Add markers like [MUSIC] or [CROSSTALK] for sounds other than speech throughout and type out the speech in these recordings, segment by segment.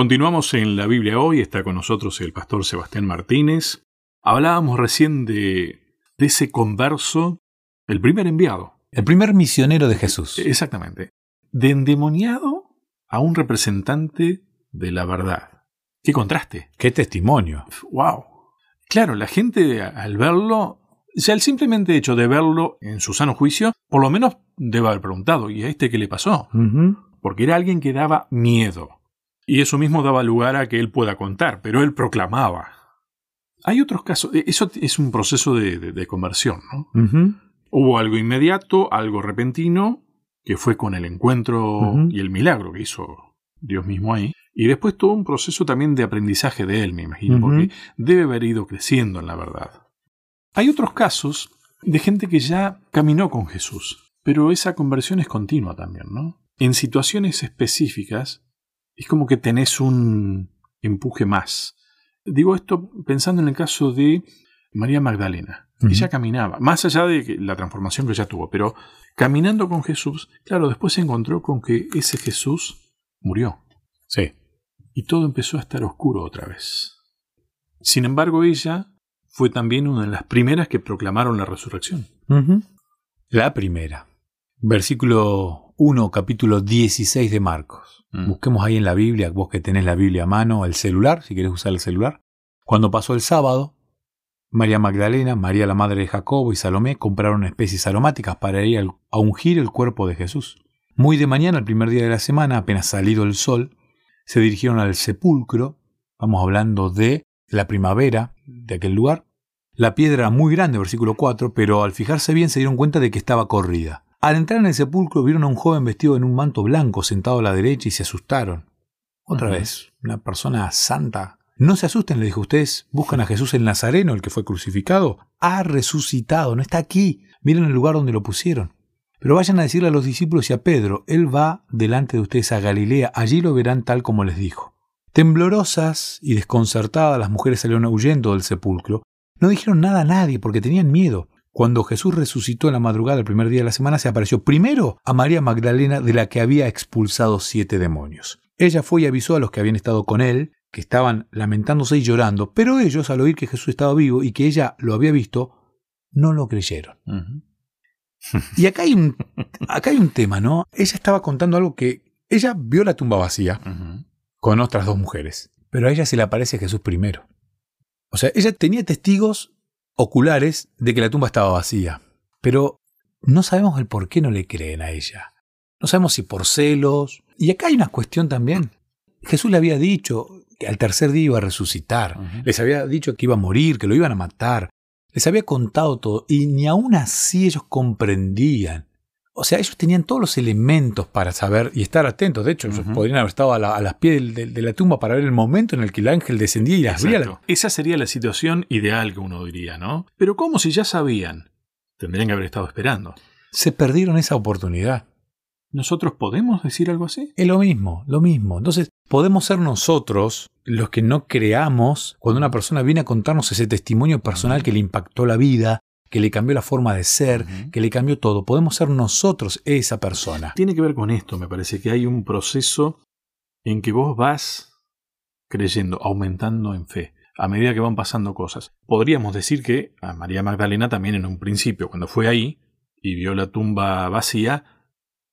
Continuamos en la Biblia hoy, está con nosotros el pastor Sebastián Martínez. Hablábamos recién de, de ese converso, el primer enviado. El primer misionero de Jesús. Exactamente. De endemoniado a un representante de la verdad. ¡Qué contraste! ¡Qué testimonio! ¡Wow! Claro, la gente al verlo, ya el simplemente hecho de verlo en su sano juicio, por lo menos debe haber preguntado, ¿y a este qué le pasó? Porque era alguien que daba miedo. Y eso mismo daba lugar a que él pueda contar, pero él proclamaba. Hay otros casos, e, eso es un proceso de, conversión, ¿no? Hubo algo inmediato, algo repentino, que fue con el encuentro y el milagro que hizo Dios mismo ahí. Y después todo un proceso también de aprendizaje de él, me imagino, porque debe haber ido creciendo en la verdad. Hay otros casos de gente que ya caminó con Jesús, pero esa conversión es continua también, ¿no? En situaciones específicas, es como que tenés un empuje más. Digo esto pensando en el caso de María Magdalena. Ella caminaba, más allá de la transformación que ella tuvo, pero caminando con Jesús, claro, después se encontró con que ese Jesús murió. Sí. Y todo empezó a estar oscuro otra vez. Sin embargo, ella fue también una de las primeras que proclamaron la resurrección. La primera. Versículo 1, capítulo 16 de Marcos. Mm. Busquemos ahí en la Biblia, vos que tenés la Biblia a mano, el celular, si querés usar el celular. Cuando pasó el sábado, María Magdalena, María la madre de Jacobo y Salomé compraron especies aromáticas para ir a ungir el cuerpo de Jesús. Muy de mañana, el primer día de la semana, apenas salido el sol, se dirigieron al sepulcro, vamos hablando de la primavera de aquel lugar. La piedra era muy grande, versículo 4, pero al fijarse bien se dieron cuenta de que estaba corrida. Al entrar en el sepulcro vieron a un joven vestido en un manto blanco sentado a la derecha y se asustaron. Otra vez, una persona santa. No se asusten, le dijo, ustedes buscan a Jesús el Nazareno, el que fue crucificado. Ha resucitado, no está aquí. Miren el lugar donde lo pusieron. Pero vayan a decirle a los discípulos y a Pedro, Él va delante de ustedes a Galilea, allí lo verán tal como les dijo. Temblorosas y desconcertadas las mujeres salieron huyendo del sepulcro. No dijeron nada a nadie porque tenían miedo. Cuando Jesús resucitó en la madrugada del primer día de la semana, se apareció primero a María Magdalena, de la que había expulsado siete demonios. Ella fue y avisó a los que habían estado con él, que estaban lamentándose y llorando, pero ellos, al oír que Jesús estaba vivo y que ella lo había visto, no lo creyeron. y acá hay, un, [LAUGHS] acá hay un tema, ¿no? Ella estaba contando algo que ella vio la tumba vacía con otras dos mujeres, pero a ella se le aparece Jesús primero. O sea, ella tenía testigos oculares de que la tumba estaba vacía. Pero no sabemos el por qué no le creen a ella. No sabemos si por celos. Y acá hay una cuestión también. Jesús le había dicho que al tercer día iba a resucitar. Les había dicho que iba a morir, que lo iban a matar. Les había contado todo. Y ni aún así ellos comprendían o sea, ellos tenían todos los elementos para saber y estar atentos. De hecho, ellos podrían haber estado a, las pies de, la tumba para ver el momento en el que el ángel descendía y las abría. Esa sería la situación ideal que uno diría, ¿no? Pero ¿cómo si ya sabían? Tendrían que haber estado esperando. Se perdieron esa oportunidad. ¿Nosotros podemos decir algo así? Es lo mismo, lo mismo. Entonces, podemos ser nosotros los que no creamos cuando una persona viene a contarnos ese testimonio personal que le impactó la vida, que le cambió la forma de ser, que le cambió todo. Podemos ser nosotros esa persona. Tiene que ver con esto, me parece que hay un proceso en que vos vas creyendo, aumentando en fe, a medida que van pasando cosas. Podríamos decir que a María Magdalena también en un principio, cuando fue ahí y vio la tumba vacía,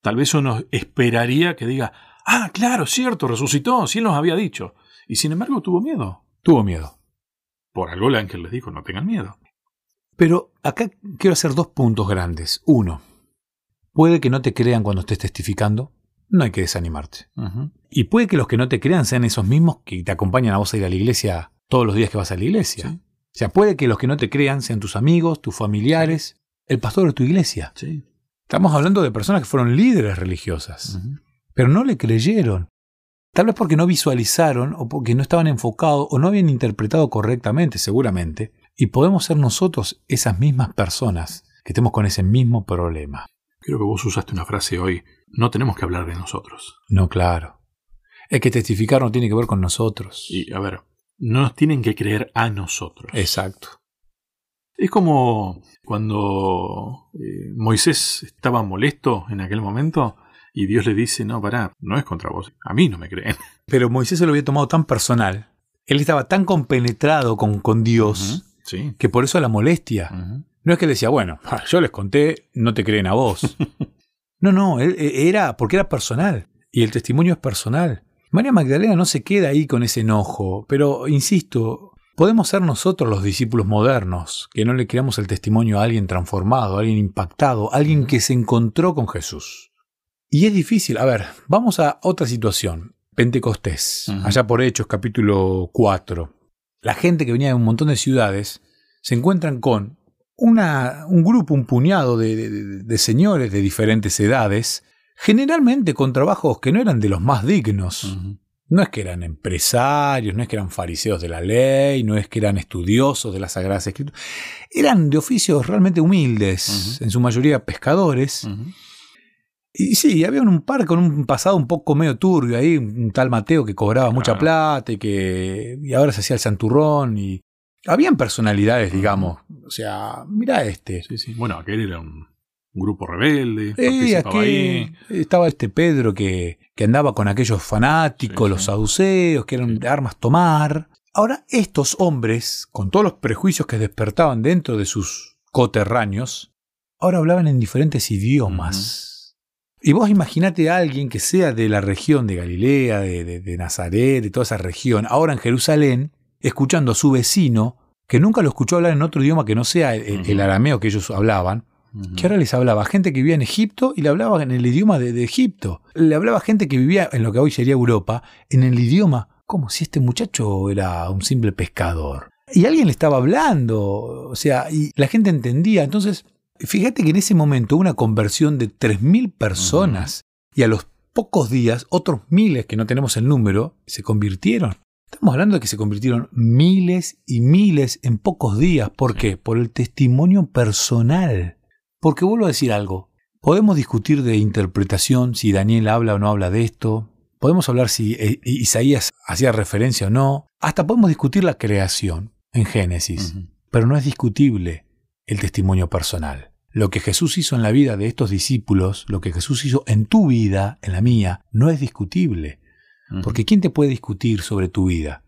tal vez uno esperaría que diga, ah, claro, cierto, resucitó, si él nos había dicho. Y sin embargo tuvo miedo. Tuvo miedo. Por algo el ángel les dijo, no tengan miedo. Pero acá quiero hacer dos puntos grandes. Uno, puede que no te crean cuando estés testificando, no hay que desanimarte. Y puede que los que no te crean sean esos mismos que te acompañan a vos a ir a la iglesia todos los días que vas a la iglesia. O sea, puede que los que no te crean sean tus amigos, tus familiares, el pastor de tu iglesia. Estamos hablando de personas que fueron líderes religiosas, pero no le creyeron. Tal vez porque no visualizaron o porque no estaban enfocados o no habían interpretado correctamente, seguramente, y podemos ser nosotros esas mismas personas que estemos con ese mismo problema. Creo que vos usaste una frase hoy. No tenemos que hablar de nosotros. No, claro. Es que testificar no tiene que ver con nosotros. Y, a ver, no nos tienen que creer a nosotros. Exacto. Es como cuando eh, Moisés estaba molesto en aquel momento Y Dios le dice, no, pará, no es contra vos, a mí no me creen. Pero Moisés se lo había tomado tan personal, él estaba tan compenetrado con, con Dios, sí. que por eso la molestia. No es que le decía, bueno, yo les conté, no te creen a vos. [LAUGHS] no, no, él, e, era porque era personal. Y el testimonio es personal. María Magdalena no se queda ahí con ese enojo, pero insisto, podemos ser nosotros los discípulos modernos, que no le creamos el testimonio a alguien transformado, a alguien impactado, a alguien que se encontró con Jesús. Y es difícil. A ver, vamos a otra situación. Pentecostés, allá por Hechos capítulo 4. La gente que venía de un montón de ciudades se encuentran con una, un grupo, un puñado de, señores de diferentes edades, generalmente con trabajos que no eran de los más dignos. No es que eran empresarios, no es que eran fariseos de la ley, no es que eran estudiosos de las Sagradas Escrituras. Eran de oficios realmente humildes, en su mayoría pescadores. Y sí, había un par con un pasado un poco medio turbio ahí, un tal Mateo que cobraba mucha plata y que y ahora se hacía el santurrón y habían personalidades, digamos. O sea, mira este. Sí, sí. Bueno, aquel era un, grupo rebelde. Eh, aquí estaba este Pedro que, que, andaba con aquellos fanáticos, los saduceos, que eran de armas tomar. Ahora, estos hombres, con todos los prejuicios que despertaban dentro de sus coterráneos, ahora hablaban en diferentes idiomas. Y vos imaginate a alguien que sea de la región de Galilea, de, Nazaret, de toda esa región, ahora en Jerusalén, escuchando a su vecino, que nunca lo escuchó hablar en otro idioma que no sea el, arameo que ellos hablaban, que ahora les hablaba gente que vivía en Egipto y le hablaba en el idioma de, de, Egipto. Le hablaba gente que vivía en lo que hoy sería Europa, en el idioma, como si este muchacho era un simple pescador. Y alguien le estaba hablando, o sea, y la gente entendía. Entonces, Fíjate que en ese momento una conversión de 3.000 personas y a los pocos días otros miles que no tenemos el número se convirtieron. Estamos hablando de que se convirtieron miles y miles en pocos días. ¿Por qué? Por el testimonio personal. Porque vuelvo a decir algo. Podemos discutir de interpretación, si Daniel habla o no habla de esto. Podemos hablar si eh, Isaías hacía referencia o no. Hasta podemos discutir la creación en Génesis. Pero no es discutible el testimonio personal. Lo que Jesús hizo en la vida de estos discípulos, lo que Jesús hizo en tu vida, en la mía, no es discutible. Porque ¿quién te puede discutir sobre tu vida?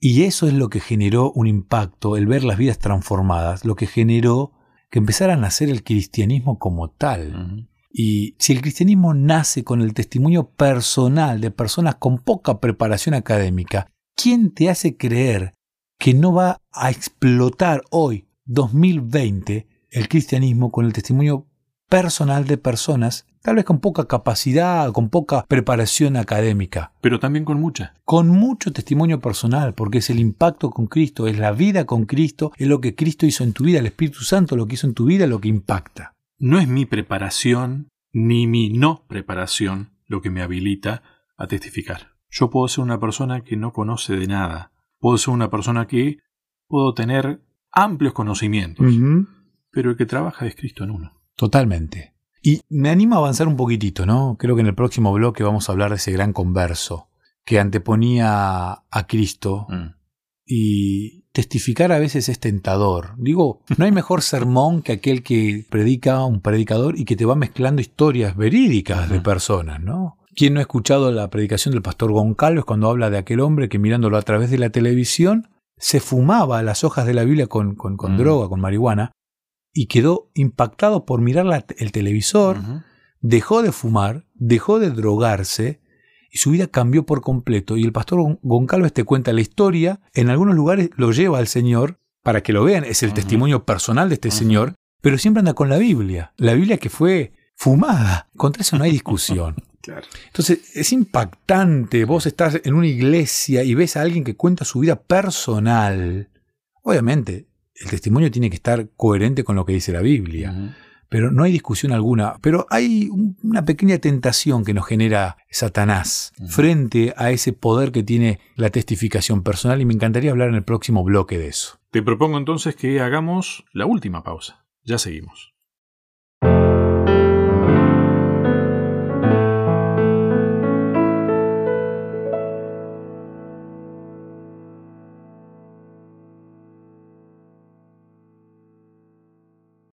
Y eso es lo que generó un impacto, el ver las vidas transformadas, lo que generó que empezara a nacer el cristianismo como tal. Y si el cristianismo nace con el testimonio personal de personas con poca preparación académica, ¿quién te hace creer que no va a explotar hoy, 2020, el cristianismo con el testimonio personal de personas, tal vez con poca capacidad, con poca preparación académica. Pero también con mucha. Con mucho testimonio personal, porque es el impacto con Cristo, es la vida con Cristo, es lo que Cristo hizo en tu vida, el Espíritu Santo lo que hizo en tu vida, lo que impacta. No es mi preparación ni mi no preparación lo que me habilita a testificar. Yo puedo ser una persona que no conoce de nada. Puedo ser una persona que puedo tener amplios conocimientos pero el que trabaja es Cristo en uno. Totalmente. Y me anima a avanzar un poquitito, ¿no? Creo que en el próximo bloque vamos a hablar de ese gran converso que anteponía a Cristo mm. y testificar a veces es tentador. Digo, no hay mejor sermón que aquel que predica un predicador y que te va mezclando historias verídicas de personas, ¿no? ¿Quién no ha escuchado la predicación del pastor Goncalves cuando habla de aquel hombre que mirándolo a través de la televisión se fumaba las hojas de la Biblia con, con, mm. droga, con marihuana, y quedó impactado por mirar el televisor, dejó de fumar, dejó de drogarse y su vida cambió por completo. Y el pastor Goncalves te cuenta la historia, en algunos lugares lo lleva al Señor para que lo vean, es el testimonio personal de este Señor, pero siempre anda con la Biblia, la Biblia que fue fumada. Contra eso no hay discusión. [LAUGHS] Entonces es impactante, vos estás en una iglesia y ves a alguien que cuenta su vida personal. Obviamente, el testimonio tiene que estar coherente con lo que dice la Biblia. Pero no hay discusión alguna. Pero hay una pequeña tentación que nos genera Satanás frente a ese poder que tiene la testificación personal y me encantaría hablar en el próximo bloque de eso. Te propongo entonces que hagamos la última pausa. Ya seguimos.